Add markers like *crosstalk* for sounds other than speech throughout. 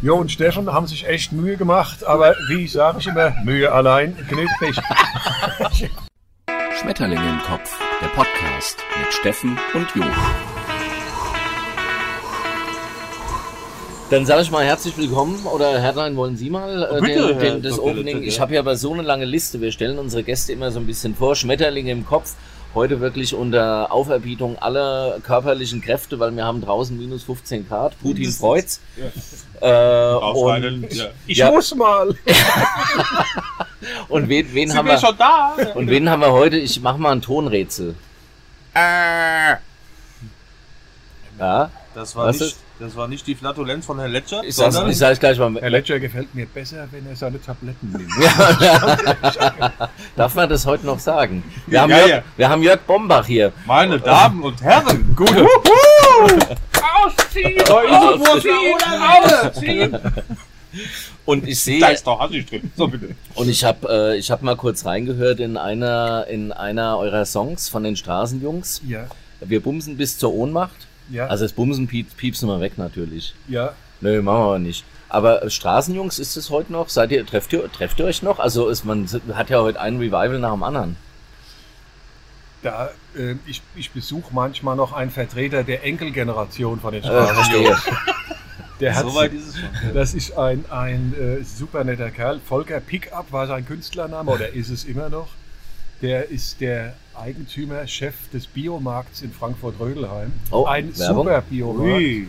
Jo und Steffen haben sich echt Mühe gemacht, aber wie sage ich immer, Mühe allein genügt nicht. Schmetterlinge im Kopf, der Podcast mit Steffen und Jo. Dann sage ich mal herzlich willkommen oder Herrlein, wollen Sie mal äh, Bitte, den, das. Opening? Ich habe ja aber so eine lange Liste. Wir stellen unsere Gäste immer so ein bisschen vor. Schmetterlinge im Kopf. Heute wirklich unter Auferbietung aller körperlichen Kräfte, weil wir haben draußen minus 15 Grad. Putin freut's. Äh, Ausschneiden, und, ja. Ich Ja. muss mal. *laughs* und wen, wen haben wir wir? schon da? Und wen haben wir heute? Ich mache mal ein Tonrätsel. Ja, Das war, Was nicht, ist? Das war nicht die Flatulenz von Herrn Letscher, ich sag's, sondern ich sag's gleich mal. Herr Ledger gefällt mir besser, wenn er seine Tabletten nimmt. *laughs* Darf man das heute noch sagen? Wir haben, Ja, Jörg, ja. Wir haben Jörg Bombach hier. meine Damen und Herren. *laughs* Gute. Und ich sehe, Da ist doch Haschisch drin. So bitte. Und ich habe äh, ich hab mal kurz reingehört in einer, in einer eurer Songs von den Straßenjungs. Ja, Wir bumsen bis zur Ohnmacht. Ja, Also das Bumsen piep, piepsen wir weg natürlich. ja. Nö, machen wir aber nicht. Aber Straßenjungs, ist es heute noch? Seid ihr, trefft ihr, trefft ihr euch noch? Also ist, man hat ja heute ein Revival nach dem anderen. Da, äh, ich, ich besuche manchmal noch einen Vertreter der Enkelgeneration von den Äh, Straßenjungs. *laughs* Der hat, Soweit ist es schon. das ist ein, ein äh, super netter Kerl. Volker Pickup war sein Künstlername oder ist es immer noch. Der ist der Eigentümer, Chef des Biomarkts in Frankfurt-Rödelheim. Oh, ein Werbung? super Biomarkt. Ui.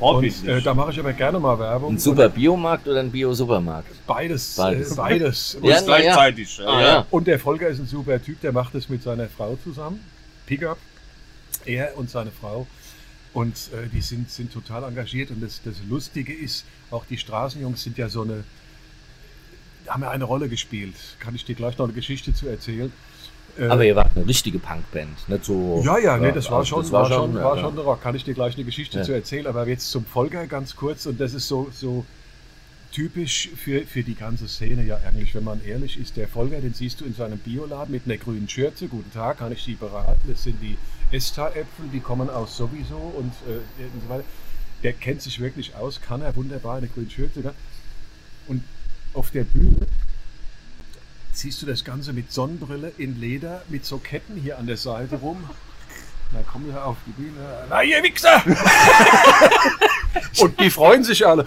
Und äh, da mache ich aber gerne mal Werbung. Ein super Biomarkt oder ein Bio-Supermarkt? Beides. Beides. Äh, beides. *laughs* Und ja. gleichzeitig. Ja. Ah, ja. Und der Volker ist ein super Typ, der macht es mit seiner Frau zusammen. Pickup. Er und seine Frau. Und äh, die sind, sind total engagiert. Und das, das Lustige ist, auch die Straßenjungs sind ja so eine, haben ja eine Rolle gespielt. Kann ich dir gleich noch eine Geschichte zu erzählen. Äh, Aber ihr wart eine richtige Punkband, nicht so. ja, ja, nee, das war also schon, das war schon, ja, war schon der Rock. Kann ich dir gleich eine Geschichte Ja. zu erzählen, aber jetzt zum Volker ganz kurz und das ist so, so typisch für, für die ganze Szene, ja eigentlich, wenn man ehrlich ist, der Volker, den siehst du in seinem Bioladen mit einer grünen Schürze, guten Tag, kann ich Sie beraten, das sind die Esta-Äpfel, die kommen aus sowieso und, äh, und so weiter. Der kennt sich wirklich aus, kann er wunderbar eine grüne Schürze. ja. Und auf der Bühne siehst du das Ganze mit Sonnenbrille in Leder, mit so Ketten hier an der Seite rum. Dann kommen wir auf die Bühne. Na, ihr Wichser! Und die freuen sich alle.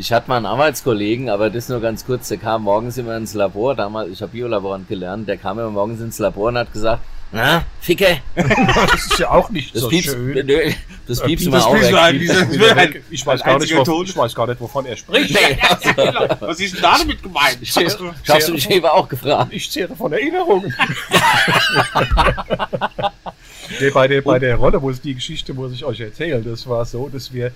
Ich hatte mal einen Arbeitskollegen, aber das nur ganz kurz, der kam morgens immer ins Labor, damals, ich habe Biolaborant gelernt, der kam immer morgens ins Labor und hat gesagt, na, Ficke, *laughs* Das ist ja auch nicht das so piepst, schön. nö, das piepst du mal auch weg. ein, diese- Wieder weg. ein- Ich weiß, ein gar nicht, wo, ich weiß gar nicht, wovon er spricht. Nee, *laughs* Was ist denn da damit gemeint? ich hab's du mich eben auch gefragt. Ich zehre von Erinnerungen. *laughs* nee, bei, der, bei der Rolle, wo es die Geschichte muss ich euch erzählen, das war so, dass wir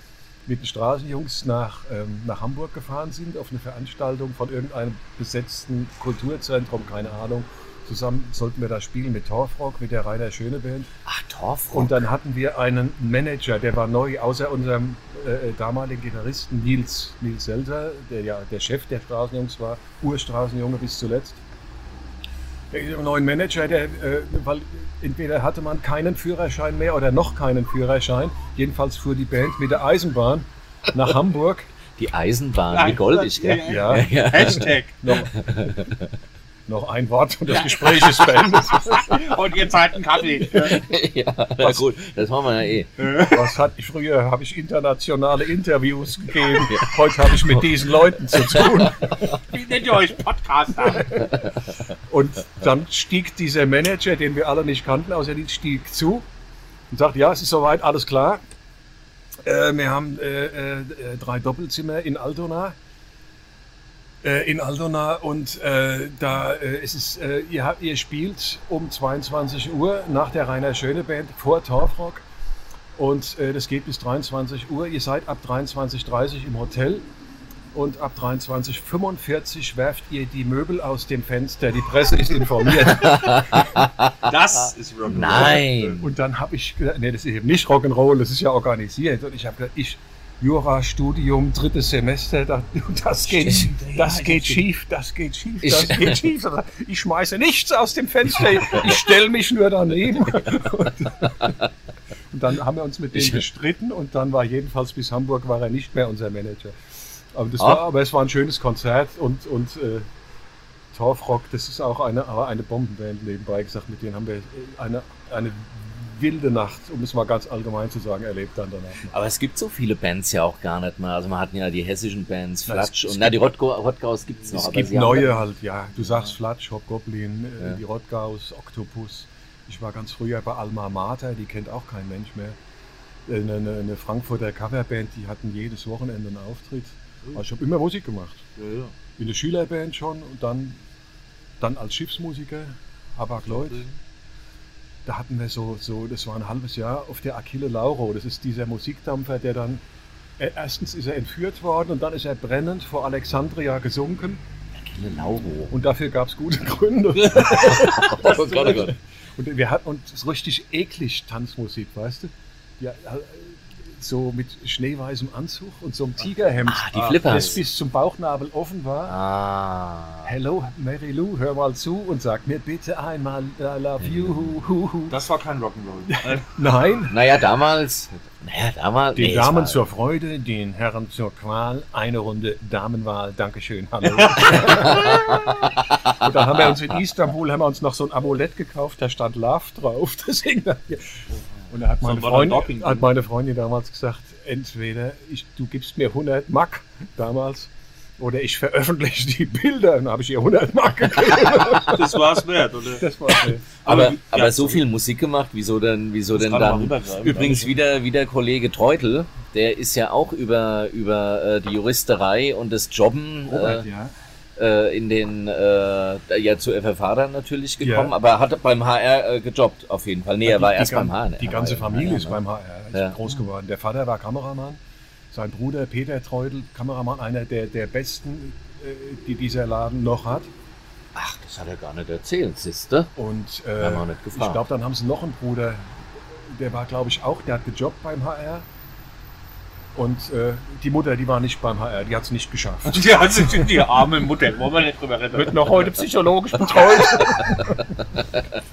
mit den Straßenjungs nach, ähm, nach Hamburg gefahren sind, auf eine Veranstaltung von irgendeinem besetzten Kulturzentrum, keine Ahnung. Zusammen sollten wir da spielen mit Torfrock, mit der Rainer Schöne Band. Ach, Torfrock. Und dann hatten wir einen Manager, der war neu, außer unserem äh, äh, damaligen Gitarristen Nils, Nils Selter, der ja der Chef der Straßenjungs war, Urstraßenjunge bis zuletzt. Der neuen Manager, der, äh, weil entweder hatte man keinen Führerschein mehr oder noch keinen Führerschein. Jedenfalls fuhr die Band mit der Eisenbahn nach *laughs* Hamburg. Die Eisenbahn, wie goldig, gell? Ja, Ja. *laughs* Hashtag. noch, *laughs* noch ein Wort und das Gespräch ist beendet. *laughs* Und ihr zahlt einen Kaffee. *laughs* ja, na gut, das machen wir ja eh. Was hat ich früher habe ich internationale Interviews gegeben. Heute habe ich mit diesen Leuten zu tun. Wie nennt ihr euch Podcaster? Und dann stieg dieser Manager, den wir alle nicht kannten, außer die stieg zu und sagte, ja, es ist soweit, alles klar. Äh, wir haben äh, äh, drei Doppelzimmer in Altona. Äh, in Altona und äh, da äh, ist es, äh, ihr, habt, ihr spielt um 22 Uhr nach der Rainer Schöne Band vor Torfrock und äh, das geht bis 23 Uhr. Ihr seid ab 23.30 Uhr im Hotel und ab 23.45 werft ihr die Möbel aus dem Fenster. Die Presse ist informiert. *laughs* Das ist Rock'n'Roll. Nein. Und dann habe ich gesagt, nee, das ist eben nicht Rock'n'Roll, das ist ja organisiert. Und ich habe gesagt, ich, Jurastudium, drittes Semester, das, das geht, Stimmt, das ja, geht schief, das geht schief, Ich- das geht *laughs* schief. Ich schmeiße nichts aus dem Fenster, ich stelle mich nur daneben. Und, *laughs* Und dann haben wir uns mit dem Ich- gestritten und dann war jedenfalls bis Hamburg war er nicht mehr unser Manager. Aber, das Ah. war, aber es war ein schönes Konzert und, und äh, Torfrock, das ist auch eine, eine Bombenband nebenbei gesagt, mit denen haben wir eine, eine wilde Nacht, um es mal ganz allgemein zu sagen, erlebt dann danach. Aber es gibt so viele Bands ja auch gar nicht mehr. Also man hat ja die hessischen Bands, Flatsch und na, die Rottgau, Rottgaus gibt es noch. Es gibt neue halt, ja. Du sagst Flatsch, Hobgoblin, äh, Ja. die Rottgaus, Octopus. Ich war ganz früher bei Alma Mater, die kennt auch kein Mensch mehr. Äh, Eine, eine, eine Frankfurter Coverband, die hatten jedes Wochenende einen Auftritt. Also ich habe immer Musik gemacht. Ja, ja. In der Schülerband schon und dann, dann als Schiffsmusiker, Habak Lloyd. Da hatten wir so, so, das war ein halbes Jahr auf der Achille Lauro. Das ist dieser Musikdampfer, der dann, äh, erstens ist er entführt worden und dann ist er brennend vor Alexandria gesunken. Achille Lauro. Und dafür gab es gute *laughs* Gründe. Oh Gott, oh. Und wir hatten uns richtig eklig Tanzmusik, weißt du? Ja, äh, so mit schneeweißem Anzug und so einem Tigerhemd, Ah, die das Flippers. bis zum Bauchnabel offen war. Ah. Hello, Mary Lou, hör mal zu und sag mir bitte einmal I love you. Hu, hu, hu. Das war kein Rock'n'Roll. *laughs* Nein, Naja, damals. Naja, damals. den nee, Damen zur Freude, den Herren zur Qual, eine Runde Damenwahl, Dankeschön, hallo. *laughs* und da haben wir uns in Istanbul haben wir uns noch so ein Amulett gekauft, da stand Love drauf. Deswegen, und da hat meine, Freundin, hat meine Freundin damals gesagt, entweder ich, du gibst mir 100 Mark damals oder ich veröffentliche die Bilder. Und dann habe ich ihr 100 Mark gegeben. *laughs* das war's wert, oder? Das war äh, Aber, Aber- aber ja, so viel Musik gemacht, wieso denn, wieso denn dann? Übrigens wieder, wieder Kollege Treutel, der ist ja auch über, über äh, die Juristerei und das Jobben Robert, äh, ja. Äh, in den, äh, ja zu FFH dann natürlich gekommen, Ja. aber er hat beim HR äh, gejobbt auf jeden Fall. Nee, er Die- war die erst beim HR. Die Er ganze war ja Familie ist ne? beim HR ist Ja. groß geworden. Der Vater war Kameramann, sein Bruder Peter Treudel, Kameramann, einer der, der besten, äh, die dieser Laden noch hat. Ach, das hat er gar nicht erzählt, siehste? Und äh, ich glaube, dann haben sie noch einen Bruder, der war, glaube ich, auch, der hat gejobbt beim HR. Und äh, die Mutter, die war nicht beim HR, die hat es nicht geschafft. Die, also, die, die arme Mutter, wollen wir nicht drüber reden. Wird noch heute psychologisch betreut.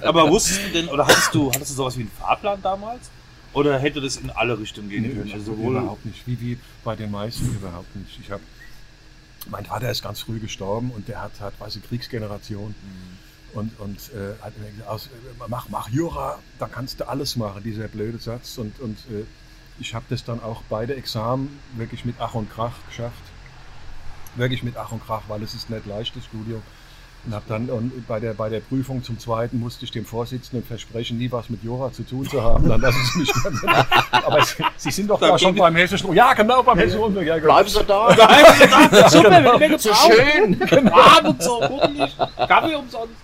*laughs* Aber wusstest du denn, oder hattest du, hattest du sowas wie einen Fahrplan damals? Oder hätte das in alle Richtungen gehen Nee, können? Also sowohl überhaupt nicht. Wie, wie bei den meisten überhaupt nicht. Ich hab, mein Vater ist ganz früh gestorben und der hat, hat weiß ich, Kriegsgeneration. Und, und äh, hat mir gesagt, aus, mach, mach Jura, da kannst du alles machen, dieser blöde Satz. Und, und äh, ich habe das dann auch beide Examen wirklich mit Ach und Krach geschafft. Wirklich mit Ach und Krach, weil es ist nicht leicht, das Studium. Und habe dann und bei der bei der Prüfung zum zweiten musste ich dem Vorsitzenden versprechen, nie was mit Jura zu tun zu haben. Dann lassen Sie mich mehr. Aber Sie, Sie sind doch da schon beim Hessischen. Rundfunk. Ja, genau beim Hessischen. Rundfunk. Ja, genau. Bleiben Sie da! Super, wenn wir So schön! Abend so, bummelig, Kaffee umsonst.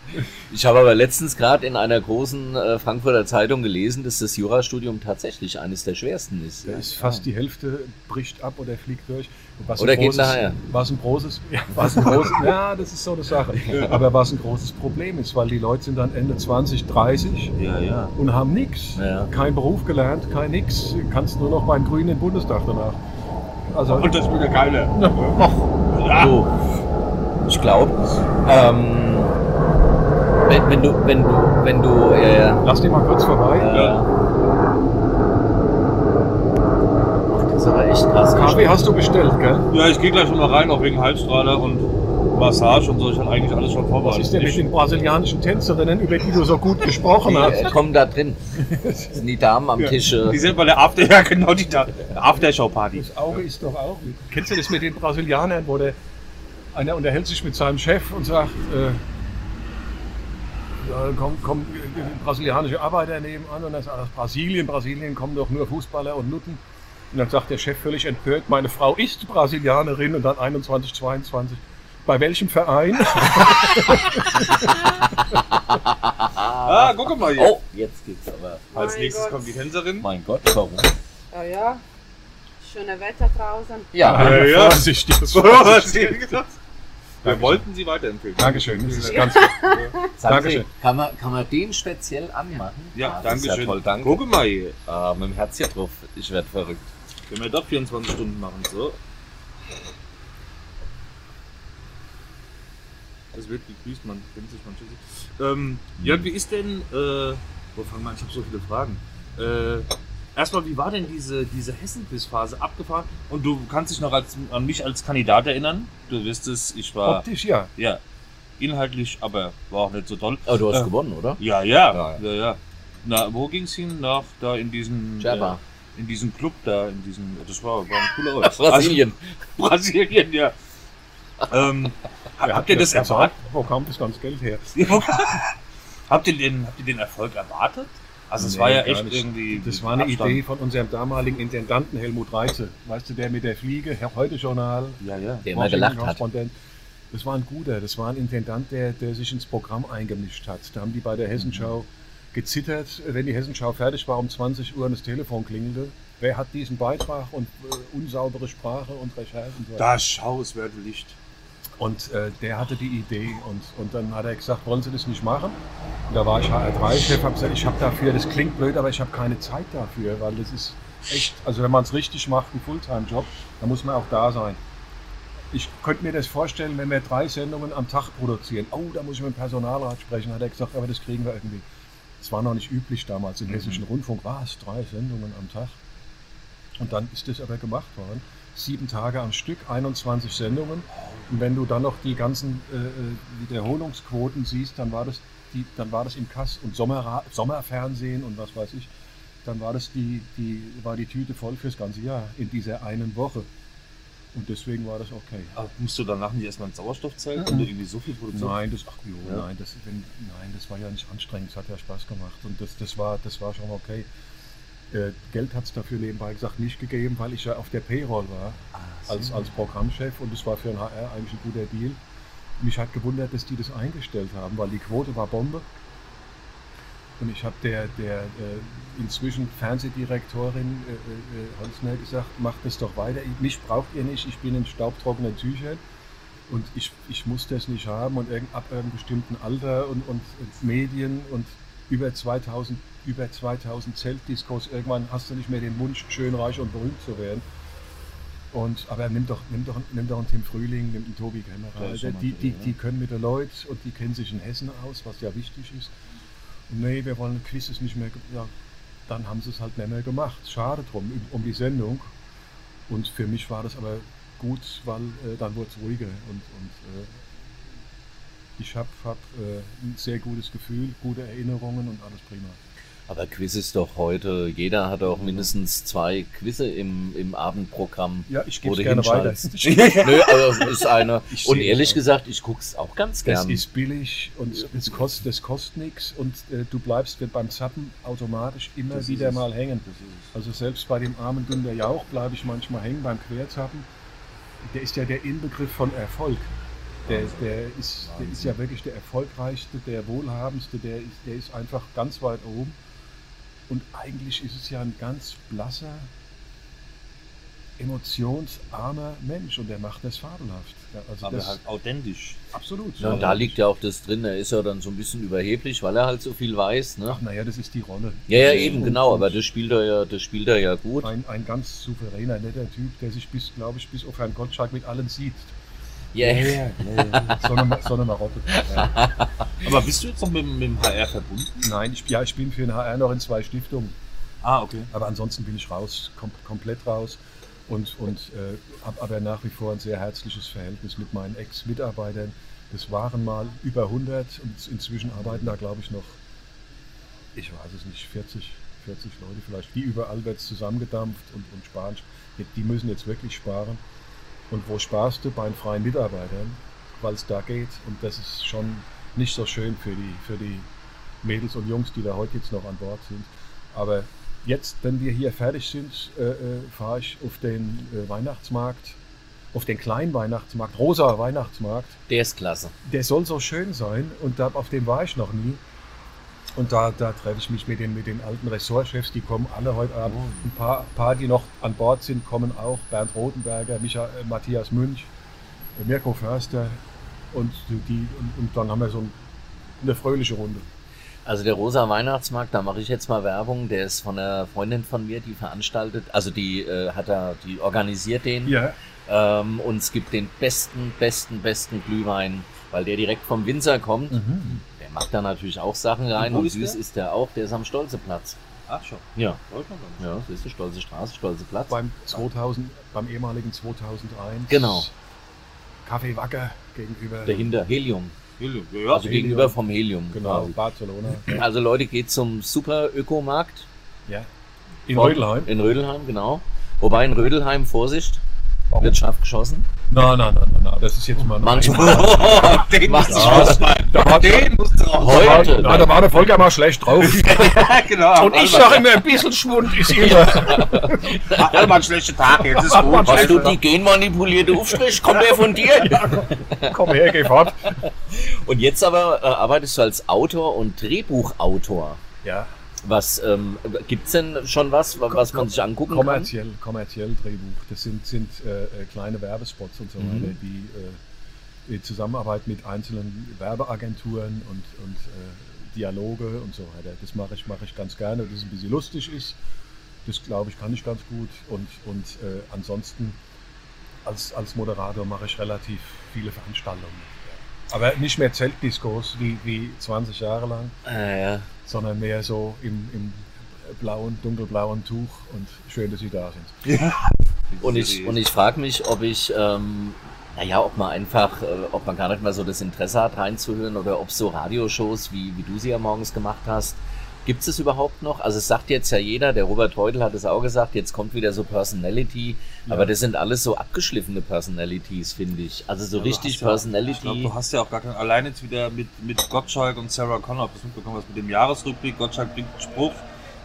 Ich habe aber letztens gerade in einer großen äh, Frankfurter Zeitung gelesen, dass das Jurastudium tatsächlich eines der schwersten ist. Da ist fast die Hälfte bricht ab oder fliegt durch. Was Oder ein geht großes, nachher. Was ein großes, ja, was ein großes, *laughs* ja, das ist so eine Sache. Aber was ein großes Problem ist, weil die Leute sind dann Ende 20, 30 Ja, ja. und haben nichts. Ja. Kein Beruf gelernt, kein nix. Kannst nur noch beim Grünen im Bundestag danach. Also, Und das will der Geile. *laughs* So, ich glaube, ähm, wenn, wenn du, wenn du, wenn du, äh, lass die mal kurz vorbei. ach, das ist aber echt krass. Kaffee hast du bestellt, gell? Ja, ich gehe gleich schon mal rein auf wegen Halsstrahler und Massage und so. Ich habe eigentlich alles schon Was vorbereitet. ist denn mit den brasilianischen Tänzerinnen, über die du so gut gesprochen Die hast? äh, kommen da drin. Das *laughs* sind die Damen am Tisch. Die Äh, sind bei der After, ja genau, die da, Aftershow-Party. Das Auge ist doch auch. Kennst du das mit den Brasilianern, wo der einer unterhält sich mit seinem Chef und sagt, äh, ja, kommen komm, äh, brasilianische Arbeiter nebenan und dann sagt er, aus Brasilien, Brasilien kommen doch nur Fußballer und Nutten. Und dann sagt der Chef völlig empört, meine Frau ist Brasilianerin und dann 21, 22. Bei welchem Verein? *laughs* *laughs* Ah, guck mal hier. oh, jetzt geht's aber. Als Mein nächstes Gott. kommt die Tänzerin. Mein Gott, warum? Ja, ja. Schöne Wetter draußen. Ja, Ja, ja. Vorsichtig. Wir wollten sie weiterempfehlen. Dankeschön, das ist ganz *laughs* Sandri, Dankeschön. kann man, kann man den speziell anmachen? Ja, Ah, danke ist ja schön. toll, danke. Guck mal hier. Ah, mit dem Herz hier drauf. Ich werde verrückt. Können wir doch 24 Stunden machen, so. Das wird gegrüßt, man kennt sich, man. Ähm, Jörg, wie ist denn, äh, wo fangen wir an? Ich habe so viele Fragen. Äh, erstmal, wie war denn diese, diese Hessen-Quiz-Phase abgefahren? Und du kannst dich noch als, an mich als Kandidat erinnern. Du wirst es, ich war, Optisch, ja. ja, inhaltlich, aber war auch nicht so toll. Aber du hast Äh, gewonnen, oder? Ja, ja, Ja, ja, ja. Na, wo ging's hin? Nach, da in diesen, Java. äh, in diesem Club da, in diesem, das war, war ein cooler *laughs* Ort. Brasilien. Also, *laughs* Brasilien, ja. ähm, habt ihr das erwartet? Wo kam das ganze Geld her? *laughs* habt, ihr den, habt ihr den Erfolg erwartet? Also es Nee, war ja echt nicht. irgendwie. Das war eine Abstand. Idee von unserem damaligen Intendanten Helmut Reitze. Weißt du, der mit der Fliege, Herr Heute-Journal, Ja, ja. Der immer gelacht hat. Das war ein guter, das war ein Intendant, der, der sich ins Programm eingemischt hat. Da haben die bei der Hessenschau gezittert, wenn die Hessenschau fertig war um 20 Uhr und das Telefon klingelte. Wer hat diesen Beitrag und äh, unsaubere Sprache und Recherche und so. Da schau, es wird Licht. Und äh, der hatte die Idee und, und dann hat er gesagt, wollen Sie das nicht machen? Und da war ich HR3-Chef, habe gesagt, ich habe dafür, das klingt blöd, aber ich habe keine Zeit dafür, weil das ist echt, also wenn man es richtig macht, ein Fulltime-Job, dann muss man auch da sein. Ich könnte mir das vorstellen, wenn wir drei Sendungen am Tag produzieren. Oh, da muss ich mit dem Personalrat sprechen, hat er gesagt, aber das kriegen wir irgendwie. Das war noch nicht üblich damals im Hessischen Rundfunk. Was? Drei Sendungen am Tag? Und dann ist das aber gemacht worden. Sieben Tage am Stück, 21 Sendungen. Und wenn du dann noch die ganzen äh, äh, Wiederholungsquoten siehst, dann war das, die, dann war das im Kass und Sommerra Sommerfernsehen und was weiß ich, dann war das die, die, war die Tüte voll fürs ganze Jahr in dieser einen Woche. Und deswegen war das okay. Aber musst du danach nicht erstmal ein Sauerstoffzelt, wenn du irgendwie so viel produzierst? Nein, das, ach, jo, Ja. nein, das, wenn, nein, das war ja nicht anstrengend, es hat ja Spaß gemacht und das, das, war, das war schon okay. Äh, Geld hat es dafür nebenbei gesagt nicht gegeben, weil ich ja auf der Payroll war als, als Programmchef und das war für ein HR eigentlich ein guter Deal. Mich hat gewundert, dass die das eingestellt haben, weil die Quote war Bombe. Und ich habe der, der äh, inzwischen Fernsehdirektorin äh, äh, Holzner gesagt, macht das doch weiter. Ich- Mich braucht ihr nicht, ich bin in staubtrockenen Tüchern und ich, ich muss das nicht haben und irgend, ab einem bestimmten Alter und, und, und Medien und über 2000, über 2000 Zeltdiskos, irgendwann hast du nicht mehr den Wunsch, schön reich und berühmt zu werden. Und, aber nimm doch, nimm, doch, nimm doch einen Tim Frühling, nimm einen Tobi Kämmerer. mal Die, die, die können mit den Leuten und die kennen sich in Hessen aus, was ja wichtig ist. Und nee, wir wollen Quizzes nicht mehr. Ja, dann haben sie es halt nicht mehr gemacht. Schade drum, um die Sendung. Und für mich war das aber gut, weil äh, dann wurde es ruhiger. Und, und äh, ich habe hab, äh, ein sehr gutes Gefühl, gute Erinnerungen und alles prima. Aber Quiz ist doch heute, jeder hat auch mindestens zwei Quizze im, im Abendprogramm. Ja, ich gebe gerne weiter. *laughs* Nö, aber ist eine. Ich Und ehrlich auch. gesagt, ich guck's auch ganz Es gern. ist billig und es kostet, es kostet nichts und äh, du bleibst beim Zappen automatisch immer Das wieder es. mal hängen. Es. Also selbst bei dem armen Günter Jauch bleibe ich manchmal hängen beim Querzappen. Der ist ja der Inbegriff von Erfolg. Der, der, ist, der ist ja wirklich der erfolgreichste, der wohlhabendste, der ist, der ist einfach ganz weit oben. Und eigentlich ist es ja ein ganz blasser, emotionsarmer Mensch und der macht das fabelhaft. Ja, also Aber das, halt authentisch. absolut. Ja, und da liegt ja auch das drin, er ist ja dann so ein bisschen überheblich, weil er halt so viel weiß. Ne? Ach naja, das ist die Rolle. Ja, ja, eben, Und- genau, aber das spielt er ja, das spielt er ja gut. ein, ein ganz souveräner, netter Typ, der sich bis, glaube ich, bis auf Herrn Gottschalk mit allen sieht. Ja, So eine, so eine Marotte. Ja. *laughs* Aber bist du jetzt noch mit, mit dem HR verbunden? Nein, ich, ja, ich bin für den HR noch in zwei Stiftungen, Ah, okay. aber ansonsten bin ich raus, kom komplett raus und, und äh, habe aber nach wie vor ein sehr herzliches Verhältnis mit meinen Ex-Mitarbeitern. Das waren mal über 100 und inzwischen arbeiten da, glaube ich, noch, ich weiß es nicht, 40, 40 Leute vielleicht. Wie überall wird es zusammengedampft und, und sparen. Die müssen jetzt wirklich sparen. Und wo sparst du? Bei den freien Mitarbeitern, weil es da geht. Und das ist schon nicht so schön für die, für die Mädels und Jungs, die da heute jetzt noch an Bord sind. Aber jetzt, wenn wir hier fertig sind, äh, äh, fahre ich auf den äh, Weihnachtsmarkt, auf den kleinen Weihnachtsmarkt, rosa Weihnachtsmarkt. Der ist klasse. Der soll so schön sein und da, auf dem war ich noch nie. Und da, da treffe ich mich mit den, mit den alten Ressortchefs, die kommen alle heute Abend. Ein paar, paar, die noch an Bord sind, kommen auch. Bernd Rotenberger, Micha, äh, Matthias Münch, äh, Mirko Förster. Und, die, und, und dann haben wir so ein, eine fröhliche Runde. Also der rosa Weihnachtsmarkt, da mache ich jetzt mal Werbung, der ist von einer Freundin von mir, die veranstaltet, also die äh, hat da, die organisiert den Ja, ähm, und es gibt den besten, besten, besten Glühwein, weil der direkt vom Winzer kommt. Der macht da natürlich auch Sachen rein und ist süß der? ist der auch, der ist am Stolzeplatz. Ach schon. Ja. Ja, das ist eine stolze Straße, stolze Platz. Beim 2000, beim ehemaligen 2001. Genau. Kaffee Wacker gegenüber. Dahinter Helium. Ja, Also gegenüber vom Helium. Genau, quasi. Barcelona. *clears throat* Also Leute, geht zum Super Ökomarkt Ja. In Rödelheim? In Rödelheim, genau. Wobei in Rödelheim, Vorsicht, Warum? wird scharf geschossen. Nein, nein, nein, nein, nein, das ist jetzt mal. Manchmal. *laughs* *laughs* den Macht's musst du Spaß. rausschneiden. Da war, Den musst du raus. Heute. da war der Volker mal schlecht drauf. *laughs* Ja, genau. Und ich sage immer, ein bisschen Schwund ist immer. Hat mal einen schlechten Tag, jetzt ist gut. Hast du die genmanipulierte Aufstrich? Kommt der von dir? Komm her, geh fort. Und jetzt aber äh, arbeitest du als Autor und Drehbuchautor. Ja, Was ähm, gibt's denn schon was, wa- was man sich angucken kann? kommerziell, kommerziell Drehbuch. Das sind, sind äh, äh, kleine Werbespots und so Mhm. weiter, die äh, Zusammenarbeit mit einzelnen Werbeagenturen und, und äh, Dialoge und so weiter. Das mache ich, mache ich ganz gerne, dass es ein bisschen lustig ist. Das glaube ich, kann ich ganz gut. Und, und äh, ansonsten als, als Moderator mache ich relativ viele Veranstaltungen. Aber nicht mehr Zeltdiskos wie, wie 20 Jahre lang, Äh, ja. Sondern mehr so im, im blauen, dunkelblauen Tuch und schön, dass Sie da sind. *laughs* Und ich, und ich frage mich, ob ich, ähm, naja, ob man einfach, äh, ob man gar nicht mal so das Interesse hat, reinzuhören oder ob so Radioshows, wie, wie du sie ja morgens gemacht hast, gibt es überhaupt noch? Also es sagt jetzt ja jeder, der Robert Teudel hat es auch gesagt, jetzt kommt wieder so Personality, aber das sind alles so abgeschliffene Personalities, finde ich. Also so richtig Ich glaube, Personality. du hast ja auch gar keinen. Allein jetzt wieder mit, mit Gottschalk und Sarah Connor, das mitbekommen hast, mit dem Jahresrückblick. Gottschalk bringt einen Spruch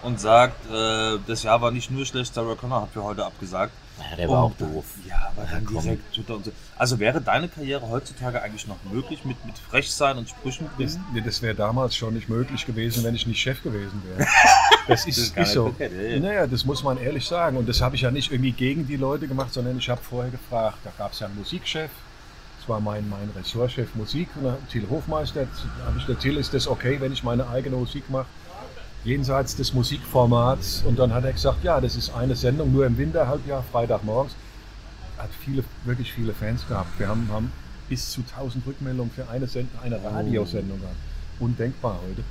und sagt, äh, das Jahr war nicht nur schlecht, Sarah Connor hat für heute abgesagt. Ja, der war auch Und dann- doof. Ja, aber dann komm. direkt Twitter und so. Also wäre deine Karriere heutzutage eigentlich noch möglich mit, mit Frechsein und Sprüchen Das, nee, das wäre damals schon nicht möglich gewesen, wenn ich nicht Chef gewesen wäre. *laughs* Das ist, ist gar ist nicht so. verkehrt, ja, ja. Naja, das muss man ehrlich sagen. Und das habe ich ja nicht irgendwie gegen die Leute gemacht, sondern ich habe vorher gefragt. Da gab es ja einen Musikchef. Das war mein, mein Ressortchef Musik, und dann Till Hofmeister. Da habe ich gesagt, Till, ist das okay, wenn ich meine eigene Musik mache? Jenseits des Musikformats. Und dann hat er gesagt, ja, das ist eine Sendung, nur im Winterhalbjahr, Freitagmorgens. Hat viele, wirklich viele Fans gehabt. Wir haben, haben bis zu 1000 Rückmeldungen für eine, Send eine Radiosendung gehabt. Undenkbar heute.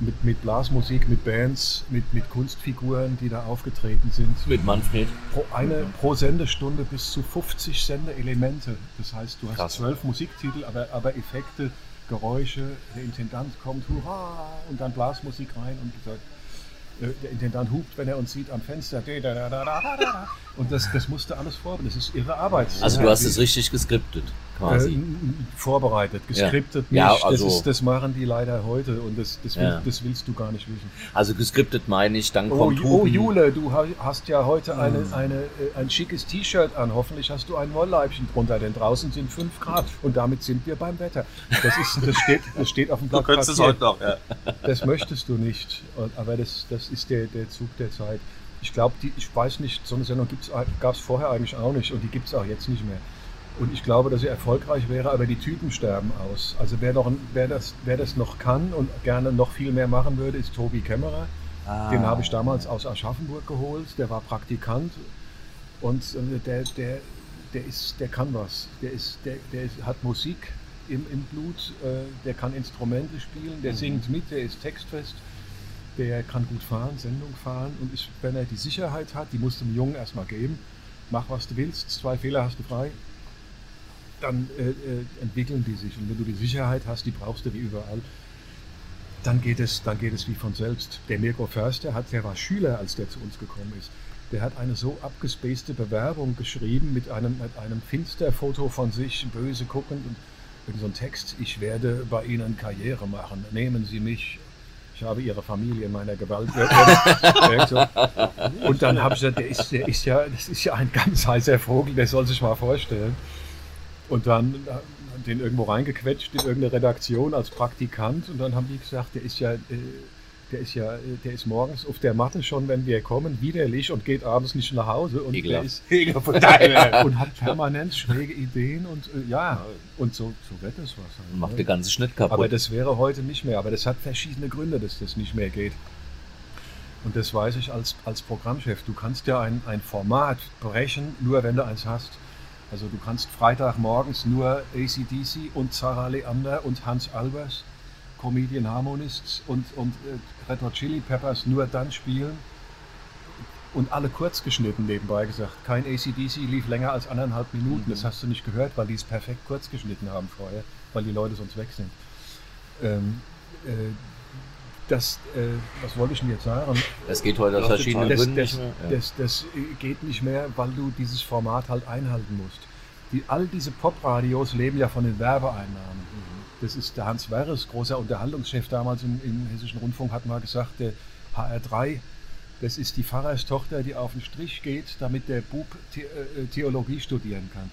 Mit, mit Blasmusik, mit Bands, mit, mit Kunstfiguren, die da aufgetreten sind. Mit Manfred. Pro, eine, pro Sendestunde bis zu 50 Sendeelemente. Das heißt, du hast zwölf Musiktitel, aber, aber Effekte, Geräusche, der Intendant kommt, hurra, und dann Blasmusik rein und gesagt, äh, der Intendant hupt, wenn er uns sieht am Fenster. Und das, das musste alles vorbereiten. Das ist ihre Arbeit. Also du hast es richtig geskriptet, quasi. Äh, vorbereitet, geskriptet Ja. nicht. Ja, also- das, ist, das machen die leider heute und das, das, will, Ja. das willst du gar nicht wissen. Also geskriptet meine ich, dann Oh, kommt oh Hupen. Jule, du ha- hast ja heute eine, Hm. eine, äh, ein schickes T-Shirt an. Hoffentlich hast du ein Wollleibchen drunter, denn draußen sind 5 Grad und damit sind wir beim Wetter. Das, ist, das, steht, das steht auf dem *laughs* Du Blatt könntest es heute noch, ja. Das möchtest du nicht, aber das, das ist der, der Zug der Zeit. Ich glaube, ich weiß nicht, so eine Sendung gab es vorher eigentlich auch nicht und die gibt es auch jetzt nicht mehr. Und ich glaube, dass sie erfolgreich wäre, aber die Typen sterben aus. Also wer, noch, wer, das, wer das noch kann und gerne noch viel mehr machen würde, ist Tobi Kämmerer. Den habe ich damals aus Aschaffenburg geholt. Der war Praktikant. Und äh, der, der, der, ist, der kann was. Der, ist, der, der ist, hat Musik im, im Blut, äh, der kann Instrumente spielen, der singt mit, der ist textfest, der kann gut fahren, Sendung fahren. Und ist, wenn er die Sicherheit hat, die musst du dem Jungen erstmal geben, mach was du willst, zwei Fehler hast du frei, dann äh, äh, entwickeln die sich und wenn du die Sicherheit hast, die brauchst du wie überall, dann geht es, dann geht es wie von selbst. Der Mirko Förster hat, der war Schüler, als der zu uns gekommen ist. Der hat eine so abgespacede Bewerbung geschrieben mit einem, mit einem Finsterfoto von sich, böse guckend und irgend so ein Text. Ich werde bei Ihnen Karriere machen. Nehmen Sie mich. Ich habe Ihre Familie in meiner Gewalt. *laughs* Und dann habe ich gesagt, der ist, der ist ja, das ist ja ein ganz heißer Vogel, der soll sich mal vorstellen. Und dann den irgendwo reingequetscht in irgendeine Redaktion als Praktikant und dann haben die gesagt, der ist ja, äh, der ist ja, äh, der ist morgens auf der Matte schon, wenn wir kommen, widerlich und geht abends nicht nach Hause und der Ekelhaft. ist *laughs* von daher. *laughs* und hat permanent schräge Ideen und äh, ja, und so, so wird es was. Halt, Macht ne? den ganzen Schnitt kaputt. Aber das wäre heute nicht mehr. Aber das hat verschiedene Gründe, dass das nicht mehr geht. Und das weiß ich als, als Programmchef. Du kannst ja ein, ein Format brechen, nur wenn du eins hast. Also du kannst Freitagmorgens nur ACDC und Sarah Leander und Hans Albers Comedian Harmonists und, und äh, Red Hot Chili Peppers nur dann spielen und alle kurz geschnitten nebenbei gesagt. Kein ACDC lief länger als anderthalb Minuten. Das hast du nicht gehört, weil die es perfekt kurz geschnitten haben vorher, weil die Leute sonst weg sind. Ähm, äh, das, äh, was wollte ich denn jetzt sagen? Das geht heute aus verschiedenen Das, Gründen das, nicht mehr. Das, das geht nicht mehr, weil du dieses Format halt einhalten musst. Die, all diese Popradios leben ja von den Werbeeinnahmen. Das ist der Hans Werres, großer Unterhaltungschef damals im, im Hessischen Rundfunk, hat mal gesagt, der HR3, das ist die Pfarrerstochter, die auf den Strich geht, damit der Bub The äh, Theologie studieren kann.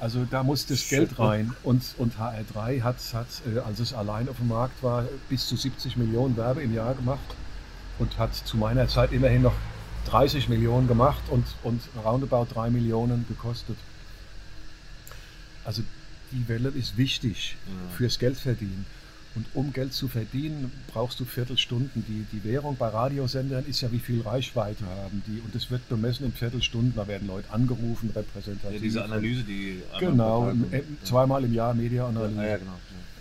Also da muss das Geld rein und, und HR3 hat, hat äh, als es allein auf dem Markt war, bis zu 70 Millionen Werbe im Jahr gemacht und hat zu meiner Zeit immerhin noch 30 Millionen gemacht und, und roundabout 3 Millionen gekostet. Also die Welle ist wichtig fürs Geldverdienen. Und um Geld zu verdienen, brauchst du Viertelstunden. Die, die Währung bei Radiosendern ist ja, wie viel Reichweite haben die. Und das wird bemessen in Viertelstunden. Da werden Leute angerufen, repräsentativ. Ja, diese Analyse, die Genau, im- zweimal im Jahr Media-Analyse. Ja, ja, genau.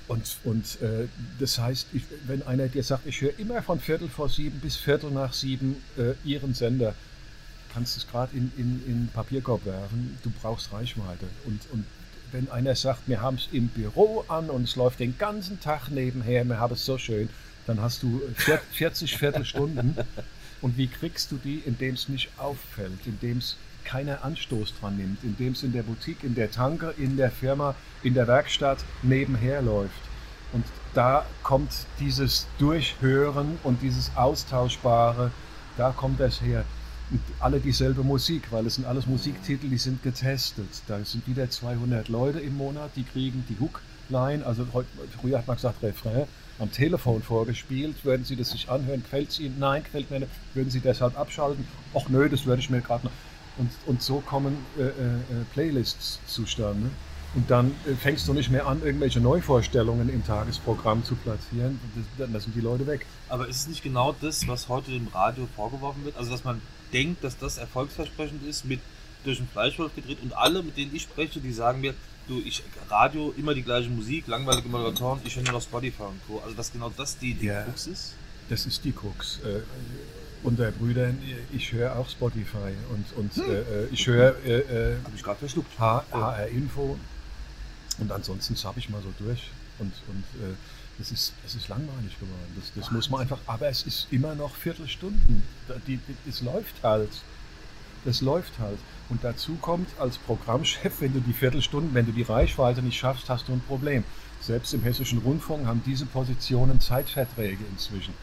Und, und äh, das heißt, ich, wenn einer dir sagt, ich höre immer von Viertel vor sieben bis Viertel nach sieben äh, Ihren Sender, kannst du es gerade in, in, in den Papierkorb werfen, du brauchst Reichweite. Und, und wenn einer sagt, wir haben es im Büro an und es läuft den ganzen Tag nebenher, wir haben es so schön, dann hast du vier- *laughs* 40 Viertelstunden. Und wie kriegst du die, indem es nicht auffällt, indem es keiner Anstoß dran nimmt, indem es in der Boutique, in der Tanke, in der Firma, in der Werkstatt nebenher läuft. Und da kommt dieses Durchhören und dieses Austauschbare, da kommt das her. Alle dieselbe Musik, weil es sind alles Musiktitel, die sind getestet. Da sind wieder 200 Leute im Monat, die kriegen die Hookline, also früher hat man gesagt Refrain, am Telefon vorgespielt. Würden Sie das sich anhören? Gefällt es Ihnen? Nein, gefällt mir nicht. Würden Sie deshalb abschalten? Ach nö, das würde ich mir gerade noch. Und, und so kommen äh, äh, Playlists zustande. Und dann äh, fängst du nicht mehr an, irgendwelche Neuvorstellungen im Tagesprogramm zu platzieren. Das, dann sind die Leute weg. Aber ist es nicht genau das, was heute dem Radio vorgeworfen wird? Also, dass man denkt, dass das erfolgsversprechend ist, mit durch den Fleischwolf gedreht und alle, mit denen ich spreche, die sagen mir, du, ich Radio, immer die gleiche Musik, langweilige Moderatoren, ich höre nur noch Spotify und Co. Also, dass genau das die, die Ja. Krux ist? Das ist die Krux. Äh, unter Brüdern, ich höre auch Spotify und, und äh, äh, ich höre äh, äh, Habe ich gerade verschluckt. H- HR Info und ansonsten zappe ich mal so durch und, und äh, das, ist, das ist langweilig geworden. Das, das muss man einfach, aber es ist immer noch Viertelstunden. Da- Die, die, das läuft halt. Das läuft halt. Und dazu kommt als Programmchef, wenn du die Viertelstunden, wenn du die Reichweite nicht schaffst, hast du ein Problem. Selbst im Hessischen Rundfunk haben diese Positionen Zeitverträge inzwischen.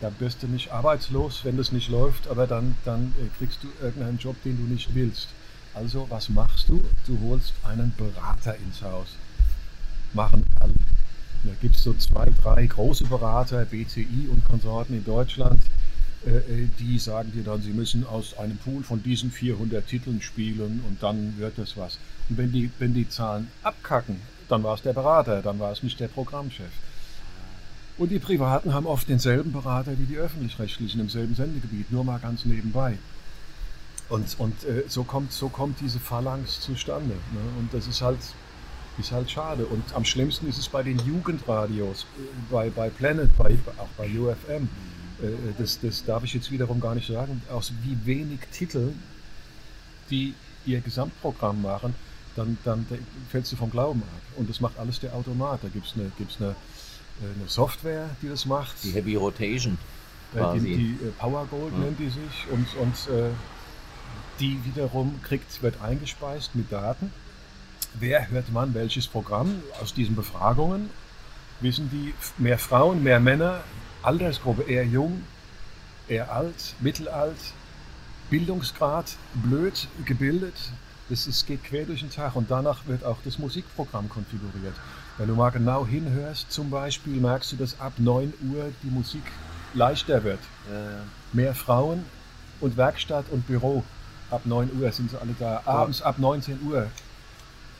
Da bist du nicht arbeitslos, wenn das nicht läuft, aber dann, dann äh, kriegst du irgendeinen Job, den du nicht willst. Also, was machst du? Du holst einen Berater ins Haus. Machen alle. Da gibt es so zwei, drei große Berater, BCI und Konsorten in Deutschland, äh, äh, die sagen dir dann, sie müssen aus einem Pool von diesen 400 Titeln spielen und dann wird das was. Und wenn die, wenn die Zahlen abkacken, dann war es der Berater, dann war es nicht der Programmchef. Und die Privaten haben oft denselben Berater wie die Öffentlich-Rechtlichen im selben Sendegebiet, nur mal ganz nebenbei. Und, und äh, so, kommt, so kommt diese Phalanx zustande. Ne? Und das ist halt, ist halt schade. Und am schlimmsten ist es bei den Jugendradios, bei, bei Planet, bei, auch bei UFM. Äh, das, das darf ich jetzt wiederum gar nicht sagen, aus wie wenig Titeln die ihr Gesamtprogramm machen, dann, dann fällst du vom Glauben ab. Und das macht alles der Automat. Da gibt es eine, gibt's eine, äh, eine Software, die das macht. Die Heavy Rotation. Äh, quasi. Die, die Power Gold nennt die sich und, und die wiederum kriegt, wird eingespeist mit Daten. Wer hört wann welches Programm? Aus diesen Befragungen wissen die mehr Frauen, mehr Männer, Altersgruppe eher jung, eher alt, mittelalt, Bildungsgrad blöd gebildet. Das ist, geht quer durch den Tag und danach wird auch das Musikprogramm konfiguriert. Wenn du mal genau hinhörst, zum Beispiel, merkst du, dass ab 9 Uhr die Musik leichter wird. Mehr Frauen und Werkstatt und Büro. Ab 9 Uhr sind sie alle da. Abends ab 19 Uhr.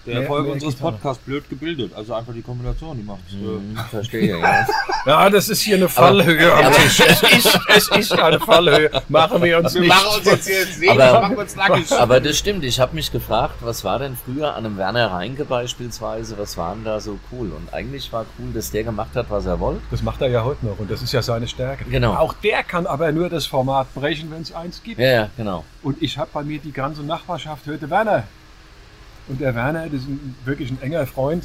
Der Mehr- Erfolg mehr unseres. Podcasts blöd gebildet. Also einfach die Kombination, die macht Hm, verstehe, ja. Ja, das ist hier eine Fallhöhe am Tisch. Es ist, es ist eine Fallhöhe. Machen wir uns Wir nicht. machen uns jetzt hier sehen, Aber- machen wir uns nackig. Aber das stimmt, ich habe mich gefragt, was war denn früher an einem Werner Reinke beispielsweise, was war denn da so cool? Und eigentlich war cool, dass der gemacht hat, was er wollte. Das macht er ja heute noch und das ist ja seine Stärke. Genau. Auch der kann aber nur das Format brechen, wenn es eins gibt. Ja, ja, genau. Und ich habe bei mir die ganze Nachbarschaft hörte Werner. Und der Werner, das ist ein, wirklich ein enger Freund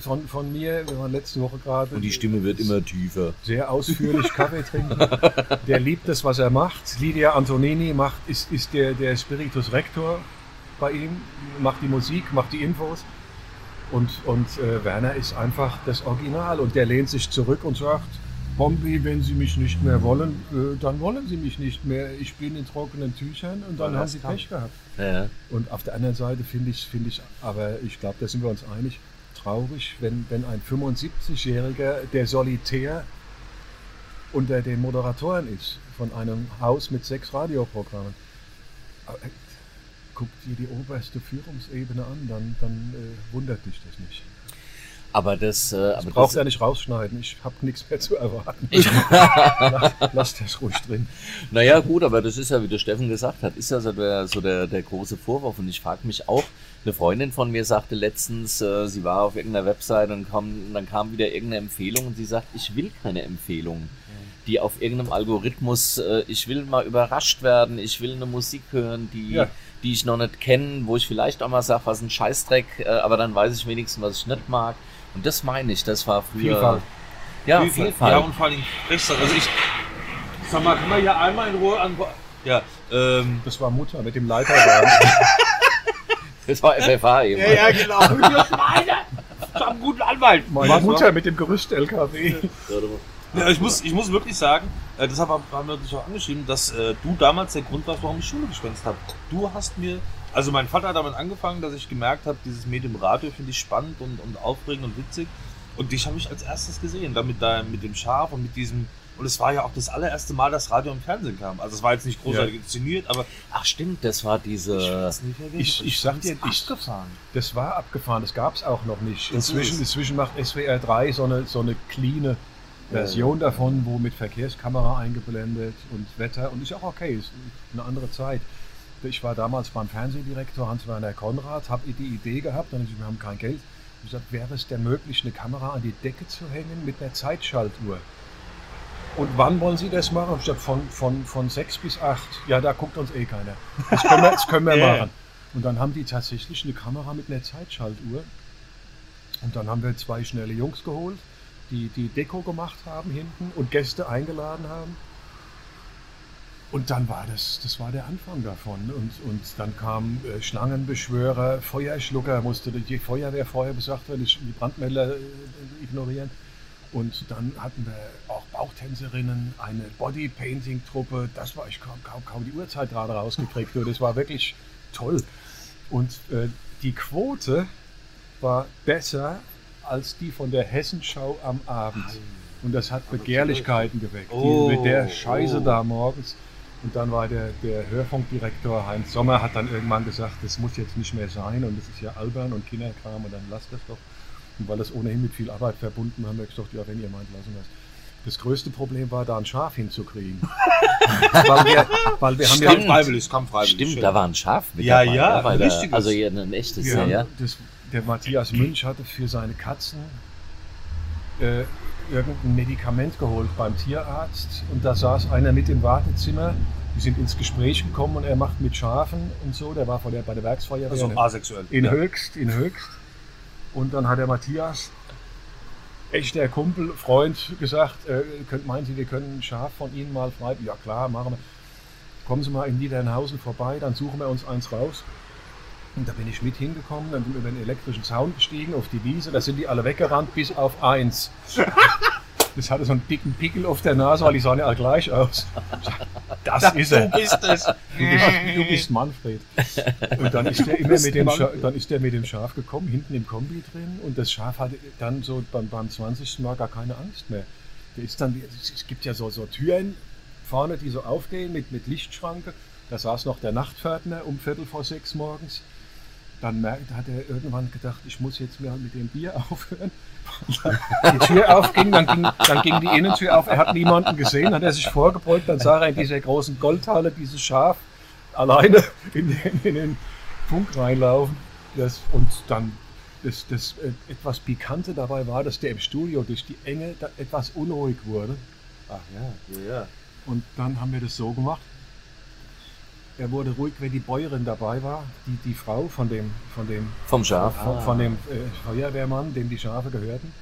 von, von mir. Wir waren letzte Woche gerade. Und die Stimme wird immer tiefer. sehr ausführlich Kaffee trinken. Der liebt das, was er macht. Lydia Antonini macht, ist, ist der, der Spiritus Rector bei ihm, macht die Musik, macht die Infos. Und, und äh, Werner ist einfach das Original. Und der lehnt sich zurück und sagt, Bombi, wenn Sie mich nicht mehr wollen, äh, dann wollen Sie mich nicht mehr. Ich bin in trockenen Tüchern und dann Ja, haben Sie kann- Pech gehabt. Ja. Und auf der anderen Seite finde ich, finde ich, aber ich glaube, da sind wir uns einig, traurig, wenn, wenn ein 75-Jähriger, der solitär unter den Moderatoren ist, von einem Haus mit sechs Radioprogrammen. Aber, äh, Guck dir die oberste Führungsebene an, dann, dann äh, wundert dich das nicht. Aber das, äh, aber Das braucht er nicht rausschneiden, ich habe nichts mehr zu erwarten. *laughs* lass, lass das ruhig drin. Naja, gut, aber das ist ja, wie der Steffen gesagt hat, ist ja so der, so der, der große Vorwurf. Und ich frage mich auch, eine Freundin von mir sagte letztens, äh, sie war auf irgendeiner Webseite und kam, dann kam wieder irgendeine Empfehlung und sie sagt, ich will keine Empfehlung, die auf irgendeinem Algorithmus, äh, ich will mal überrascht werden, ich will eine Musik hören, die, Ja. die ich noch nicht kenne, wo ich vielleicht auch mal sage, was ein Scheißdreck, äh, aber dann weiß ich wenigstens, was ich nicht mag. Und das meine ich, das war früher. Vielfalt. Ja, Vielfalt. Vielfalt. Ja, und vor allem Rechtsstaat. Also ich. Sag mal, können wir hier einmal in Ruhe an. Ja, ähm. Das war Mutter mit dem Leiterwagen. *laughs* das war FFH eben. genau. *laughs* Wir Schweine! Ich hab einen guten Anwalt. Meine Mutter mit dem Gerüst-LKW. Ja, ich, muss, ich muss wirklich sagen, äh, deshalb haben haben wir dich auch angeschrieben, dass äh, du damals der Grund warst, warum ich Schule geschwänzt habe. Du hast mir, also mein Vater hat damit angefangen, dass ich gemerkt habe, dieses Medium Radio finde ich spannend und, und aufregend und witzig. Und dich habe ich als erstes gesehen, damit da mit dem Schaf und mit diesem. Und es war ja auch das allererste Mal, dass Radio im Fernsehen kam. Also es war jetzt nicht großartig inszeniert, aber Ach stimmt, das war diese. nicht vergessen. ich- ich sag dir, ich- abgefahren. Das war abgefahren, das gab es auch noch nicht. Das Inzwischen, inzwischen macht SWR 3 so eine, so eine cleane Version davon, wo mit Verkehrskamera eingeblendet und Wetter. Und ist auch okay, ist eine andere Zeit. Ich war damals beim Fernsehdirektor Hans-Werner Konrad, habe die Idee gehabt, dann ich gesagt, wir haben kein Geld. Ich gesagt, wäre es denn möglich, eine Kamera an die Decke zu hängen mit einer Zeitschaltuhr? Und wann wollen Sie das machen? Ich gesagt, von, von, von sechs bis acht. Ja, da guckt uns eh keiner. Das können wir, das können wir *laughs* machen. Und dann haben die tatsächlich eine Kamera mit einer Zeitschaltuhr. Und dann haben wir zwei schnelle Jungs geholt, die die Deko gemacht haben hinten und Gäste eingeladen haben. Und dann war das, das war der Anfang davon. Und, und dann kamen äh, Schlangenbeschwörer, Feuerschlucker, musste die Feuerwehr vorher besagt werden, die Brandmelder äh, ignorieren. Und dann hatten wir auch Bauchtänzerinnen, eine Bodypainting-Truppe. Das war ich kaum, kaum, kaum die Uhrzeit gerade rausgekriegt. Und das war wirklich toll. Und äh, die Quote war besser als die von der Hessenschau am Abend. Und das hat Begehrlichkeiten geweckt. Oh, die, mit der Scheiße oh. da morgens. Und dann war der, der Hörfunkdirektor Heinz Sommer, hat dann irgendwann gesagt, das muss jetzt nicht mehr sein und das ist ja albern und Kinderkram und dann lasst das doch. Und weil das ohnehin mit viel Arbeit verbunden war, haben wir gesagt, ja, wenn ihr meint, lassen wir es. Das größte Problem war, da ein Schaf hinzukriegen. *laughs* weil, wir, weil wir haben Kam Stimmt. freiwillig, kam freiwillig. Stimmt, schön. da war ein Schaf mit Ja, dabei. ja, ein richtiges. Also ja, ein echtes, ja. haben ja. das, der Matthias Münch hatte für seine Katzen äh, irgendein Medikament geholt beim Tierarzt und da saß einer mit im Wartezimmer. Die sind ins Gespräch gekommen und er macht mit Schafen und so. Der war vor der, bei der Werksfeuerwehr Also asexuell. in Ja. Höchst, in Höchst. Und dann hat der Matthias, echter Kumpel, Freund, gesagt, äh, könnt, meinen Sie, wir können ein Schaf von Ihnen mal frei? Ja klar, machen wir. Kommen Sie mal in Niedernhausen vorbei, dann suchen wir uns eins raus. Und da bin ich mit hingekommen, dann bin ich über den elektrischen Zaun gestiegen auf die Wiese, da sind die alle weggerannt bis auf eins. *laughs* Das hatte so einen dicken Pickel auf der Nase, weil die sahen ja alle gleich aus. Das ist er. Du bist es. Du bist, du bist Manfred. Und dann ist der immer mit dem, Scha dann ist der mit dem Schaf gekommen, hinten im Kombi drin. Und das Schaf hatte dann so beim, beim 20. Mal gar keine Angst mehr. Der ist dann, es gibt ja so, so Türen vorne, die so aufgehen mit, mit Lichtschranke. Da saß noch der Nachtpförtner um Viertel vor sechs morgens. Dann merkt, hat er irgendwann gedacht, ich muss jetzt mal mit dem Bier *laughs* aufhören, die Tür aufging, dann ging, dann ging die Innentür auf, er hat niemanden gesehen, hat er sich vorgebeugt, dann sah er in dieser großen Goldhalle dieses Schaf alleine in den, in den Funk reinlaufen. Das, und dann das, das äh, etwas Pikante dabei war, dass der im Studio durch die Enge etwas unruhig wurde. Ach ja, ja, ja. Und dann haben wir das so gemacht. Er wurde ruhig, wenn die Bäuerin dabei war, die, die Frau von dem, von dem, Vom Schaf. von, von dem äh, Feuerwehrmann, dem die Schafe gehörten.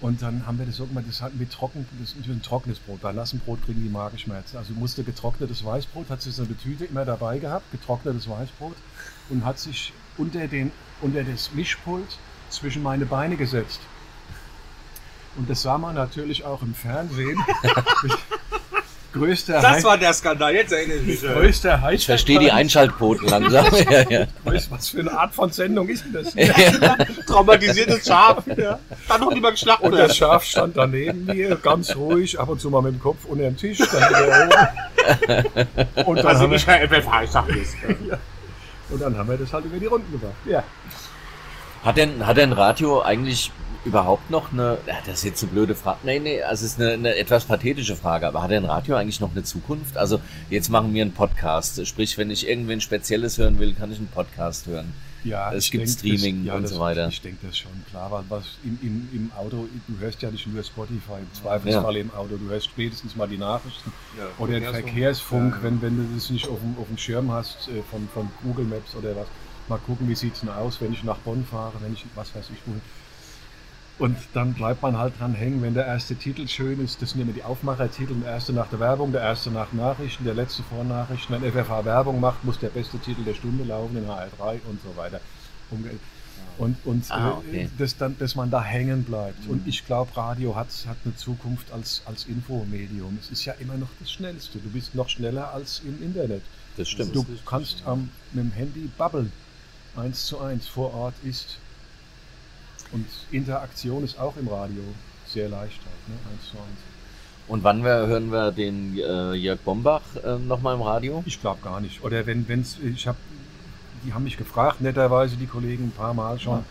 Und dann haben wir das so gemacht, das hatten wir trocken, das ist ein trockenes Brot. Bei nassem Brot kriegen die Magenschmerzen. Also musste getrocknetes Weißbrot, hat sie so eine Tüte immer dabei gehabt, getrocknetes Weißbrot und hat sich unter, den, unter das Mischpult zwischen meine Beine gesetzt. Und das sah man natürlich auch im Fernsehen. *laughs* *laughs* größter Das war der Skandal, jetzt erinnere ich mich. größter Ich verstehe die Einschaltquoten langsam. *laughs* ja, ja. Was für eine Art von Sendung ist denn das? *laughs* Traumatisiertes Schaf. Ja. Dann noch lieber geschlachtet Und das Schaf stand daneben mir, ganz ruhig, ab und zu mal mit dem Kopf unter dem Tisch, dann wieder oben. Und dann, Also haben wir, nicht Herr FFH, ich sag das. und dann haben wir das halt über die Runden gebracht. Ja. Hat denn, hat denn Radio eigentlich überhaupt noch eine, ja, das ist jetzt eine blöde Frage, nee, nee, also es ist eine, eine etwas pathetische Frage, aber hat denn Radio eigentlich noch eine Zukunft? Also jetzt machen wir einen Podcast, sprich, wenn ich irgendwen Spezielles hören will, kann ich einen Podcast hören. Ja, Es gibt denk, Streaming das, und das, so weiter. Ich denke das schon, klar, weil was im, im, im Auto, du hörst ja nicht nur Spotify, im Zweifelsfall im Auto, du hörst spätestens mal die Nachrichten oder den Verkehrsfunk, Ja. wenn, wenn du das nicht auf dem, auf dem Schirm hast äh, von, von Google Maps oder was. Mal gucken, wie sieht es denn aus, wenn ich nach Bonn fahre, wenn ich, was weiß ich, wohin. Und dann bleibt man halt dran hängen, wenn der erste Titel schön ist. Das sind immer die Aufmachertitel. Der erste nach der Werbung, der erste nach Nachrichten, der letzte vor Nachrichten. Wenn FFH Werbung macht, muss der beste Titel der Stunde laufen in HR3 und so weiter. Und, und Ah, äh, okay. dass, dann, dass man da hängen bleibt. Und ich glaube, Radio hat, hat eine Zukunft als, als Infomedium. Es ist ja immer noch das Schnellste. Du bist noch schneller als im Internet. Das stimmt. Du kannst am, mit dem Handy babbeln. Eins zu eins vor Ort ist. Und Interaktion ist auch im Radio sehr leicht halt, ne? Eins zu eins. Und wann wir, hören wir den äh, Jörg Bombach äh, nochmal im Radio? Ich glaube gar nicht. Oder wenn wenn's, ich habe, die haben mich gefragt, netterweise die Kollegen ein paar Mal schon.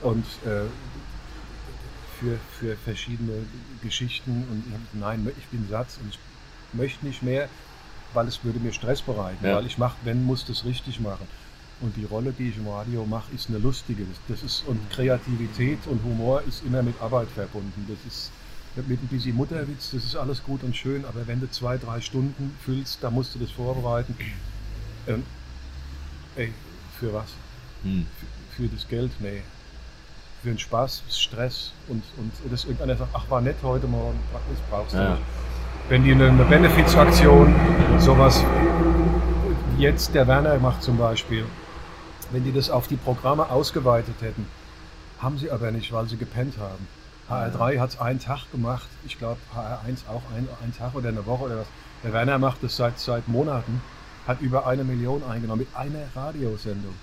Und äh, für, für verschiedene Geschichten. Und ich hab, gesagt, nein, ich bin Satz und ich möchte nicht mehr, weil es würde mir Stress bereiten. Ja. Weil ich mache, wenn, muss das richtig machen. Und die Rolle, die ich im Radio mache, ist eine lustige. Das, ist, und Kreativität und Humor ist immer mit Arbeit verbunden. Das ist mit ein bisschen Mutterwitz, das ist alles gut und schön, aber wenn du zwei, drei Stunden füllst, da musst du das vorbereiten. Ähm, ey, für was? Hm. Für, für das Geld? Nee. Für den Spaß, Stress und, und dass irgendeiner sagt, ach war nett heute Morgen, das brauchst du Ja. nicht. Wenn die eine, eine Benefizaktion, sowas wie jetzt der Werner macht zum Beispiel, wenn die das auf die Programme ausgeweitet hätten, haben sie aber nicht, weil sie gepennt haben. HR3 hat es einen Tag gemacht, ich glaube HR1 auch ein, einen Tag oder eine Woche oder was. Der Werner macht das seit, seit Monaten, hat über eine Million eingenommen mit einer Radiosendung.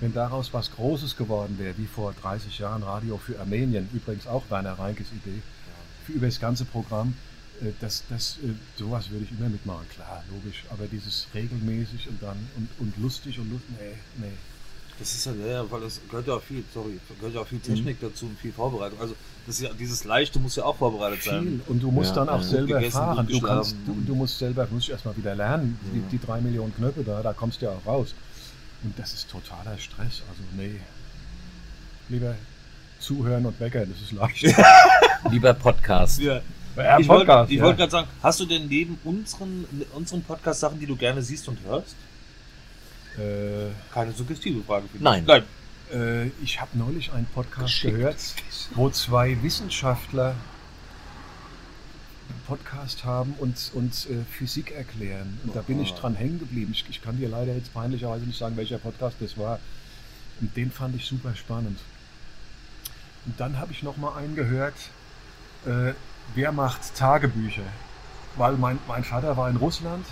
Wenn daraus was Großes geworden wäre, wie vor 30 Jahren Radio für Armenien, übrigens auch Werner Reinkes Idee, für über das ganze Programm, äh, das, das, äh, sowas würde ich immer mitmachen, klar, logisch. Aber dieses regelmäßig und dann und, und lustig und lustig, nee, nee. Das ist ja, ja, weil es gehört ja auch viel, sorry, gehört ja auch viel Technik dazu und viel Vorbereitung. Also das ist ja, dieses Leichte muss ja auch vorbereitet Viel. sein. Und du musst Ja, dann auch ja. selber Gegessen, fahren. Du, kannst, du, du musst selber, musst erstmal wieder lernen. Die, die drei Millionen Knöpfe da, da kommst du ja auch raus. Und das ist totaler Stress. Also nee. Lieber zuhören und weckern, das ist leicht. *laughs* Lieber Podcast. Ja. Ja, ich wollte wollte gerade sagen, hast du denn neben unseren, unseren Podcast Sachen, die du gerne siehst und hörst? Äh, Keine suggestive Frage für dich. Nein. Nein. Äh, ich habe neulich einen Podcast Geschickt. gehört, wo zwei Wissenschaftler einen Podcast haben und, und äh, Physik erklären. Und da bin ich dran hängen geblieben. Ich, ich kann dir leider jetzt peinlicherweise nicht sagen, welcher Podcast das war. Und den fand ich super spannend. Und dann habe ich noch mal einen gehört, äh, wer macht Tagebücher? Weil mein, mein Vater war in Russland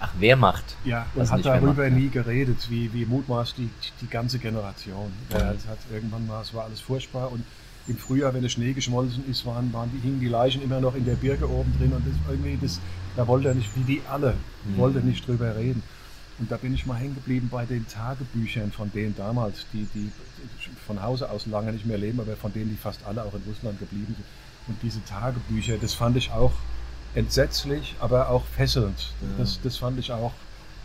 Ach, wer macht? ja, und Was hat darüber macht, ja. nie geredet, wie, wie mutmaßt die, die ganze Generation. Er hat, hat irgendwann mal, es war alles furchtbar und im Frühjahr, wenn der Schnee geschmolzen ist, waren, waren die, hingen die Leichen immer noch in der Birke oben drin und das irgendwie, das, da wollte er nicht, wie die alle, Mhm. wollte nicht drüber reden. Und da bin ich mal hängen geblieben bei den Tagebüchern von denen damals, die, die von Hause aus lange nicht mehr leben, aber von denen die fast alle auch in Russland geblieben sind. Und diese Tagebücher, das fand ich auch entsetzlich, aber auch fesselnd. Das, das fand ich auch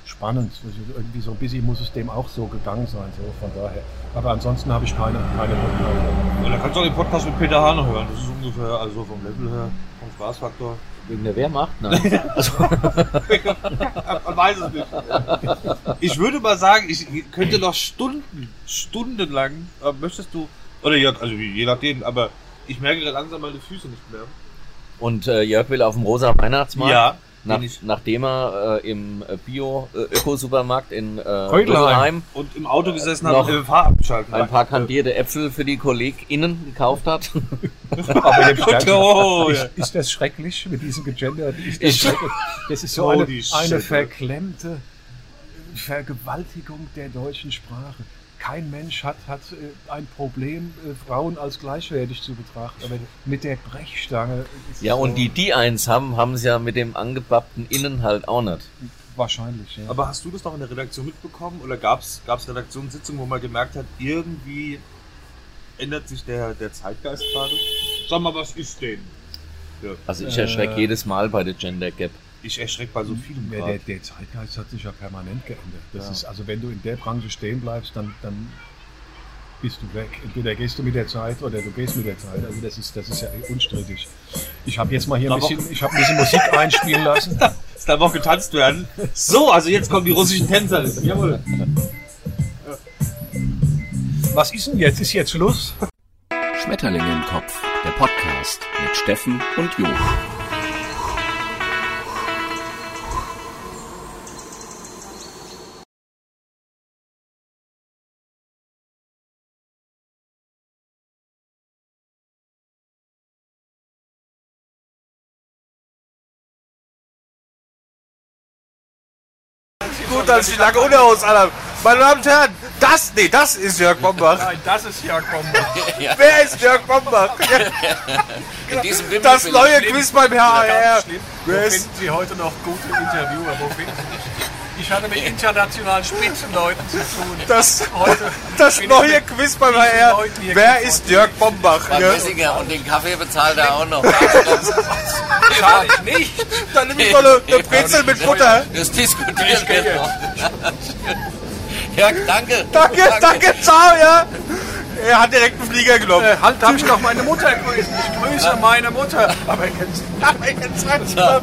spannend. Irgendwie so ein bisschen muss es dem auch so gegangen sein, so von daher. Aber ansonsten habe ich keine, keine Rückmeldung. Und dann kannst du auch den Podcast mit Peter Hahn hören. Das ist ungefähr, also vom Level her, vom Spaßfaktor. Wegen der Wehrmacht? Nein. *laughs* Also, *laughs* Man weiß es nicht. Ich würde mal sagen, ich könnte noch Stunden, stundenlang, äh, möchtest du, oder ja, also je nachdem, aber ich merke gerade langsam meine Füße nicht mehr. Und äh, Jörg will auf dem rosa Weihnachtsmarkt. Ja, Nach, nachdem er äh, im Bio-Ökosupermarkt in äh, Rödelheim. Und im Auto gesessen Noch habe, äh, Fahrrad schalten. ein paar kandierte Äpfel für die KollegInnen gekauft hat. *laughs* Aber dem *laughs* Sternchen- Oh, ist, ist das schrecklich mit diesem Gegender? Ist das, Ich- das ist so Oh, eine, eine verklemmte Vergewaltigung der deutschen Sprache. Kein Mensch hat, hat äh, ein Problem, äh, Frauen als gleichwertig zu betrachten. Aber mit der Brechstange. ist Ja, so und die, die eins haben, haben es ja mit dem angepappten Innen halt auch nicht. Wahrscheinlich, ja. Aber hast du das noch in der Redaktion mitbekommen oder gab es Redaktionssitzungen, wo man gemerkt hat, irgendwie ändert sich der, der Zeitgeist gerade? Sag mal, was ist denn? Also ich erschrecke Äh. jedes Mal bei der Gender Gap. Ich erschrecke bei so vielem Ja, der, der Zeitgeist hat sich ja permanent geändert. Das Ja. ist, also wenn du in der Branche stehen bleibst, dann, dann bist du weg. Entweder gehst du mit der Zeit oder du gehst mit der Zeit. Also das ist, das ist ja unstrittig. Ich habe jetzt mal hier ein bisschen, ich habe ein bisschen Musik *laughs* einspielen lassen. Es darf auch getanzt werden. So, also jetzt kommen die russischen Tänzer. Jawohl. Was ist denn jetzt? Ist jetzt Schluss? Schmetterlinge im Kopf, der Podcast mit Steffen und Jo. Gut, dass ich lange Unterhose anhabe. Meine Damen und Herren, das, nee, das ist Jörg Bombach. Nein, das ist *laughs* ja Bomber. Wer ist Jörg Bombach? *laughs* In diesem Das neue Quiz beim HR. Wo finden Sie heute noch gute Interviewer? Wo finden Sie? Ich hatte mit internationalen Spitzenleuten zu tun. Das, Heute *laughs* das neue Quiz beim HR. Wer ist Jörg Bombach? Beim Ja. Messinger und den Kaffee bezahlt er auch noch. *laughs* Zahl ich nicht. Dann nehme ich doch eine, eine Brezel mit Butter. Das diskutieren wir noch. Ja, danke. Danke, danke, ciao, ja. Er hat direkt einen Flieger genommen. Äh, halt, darf ich noch meine Mutter grüßen? Ich grüße meine Mutter. Aber jetzt, *laughs* Aber jetzt mal.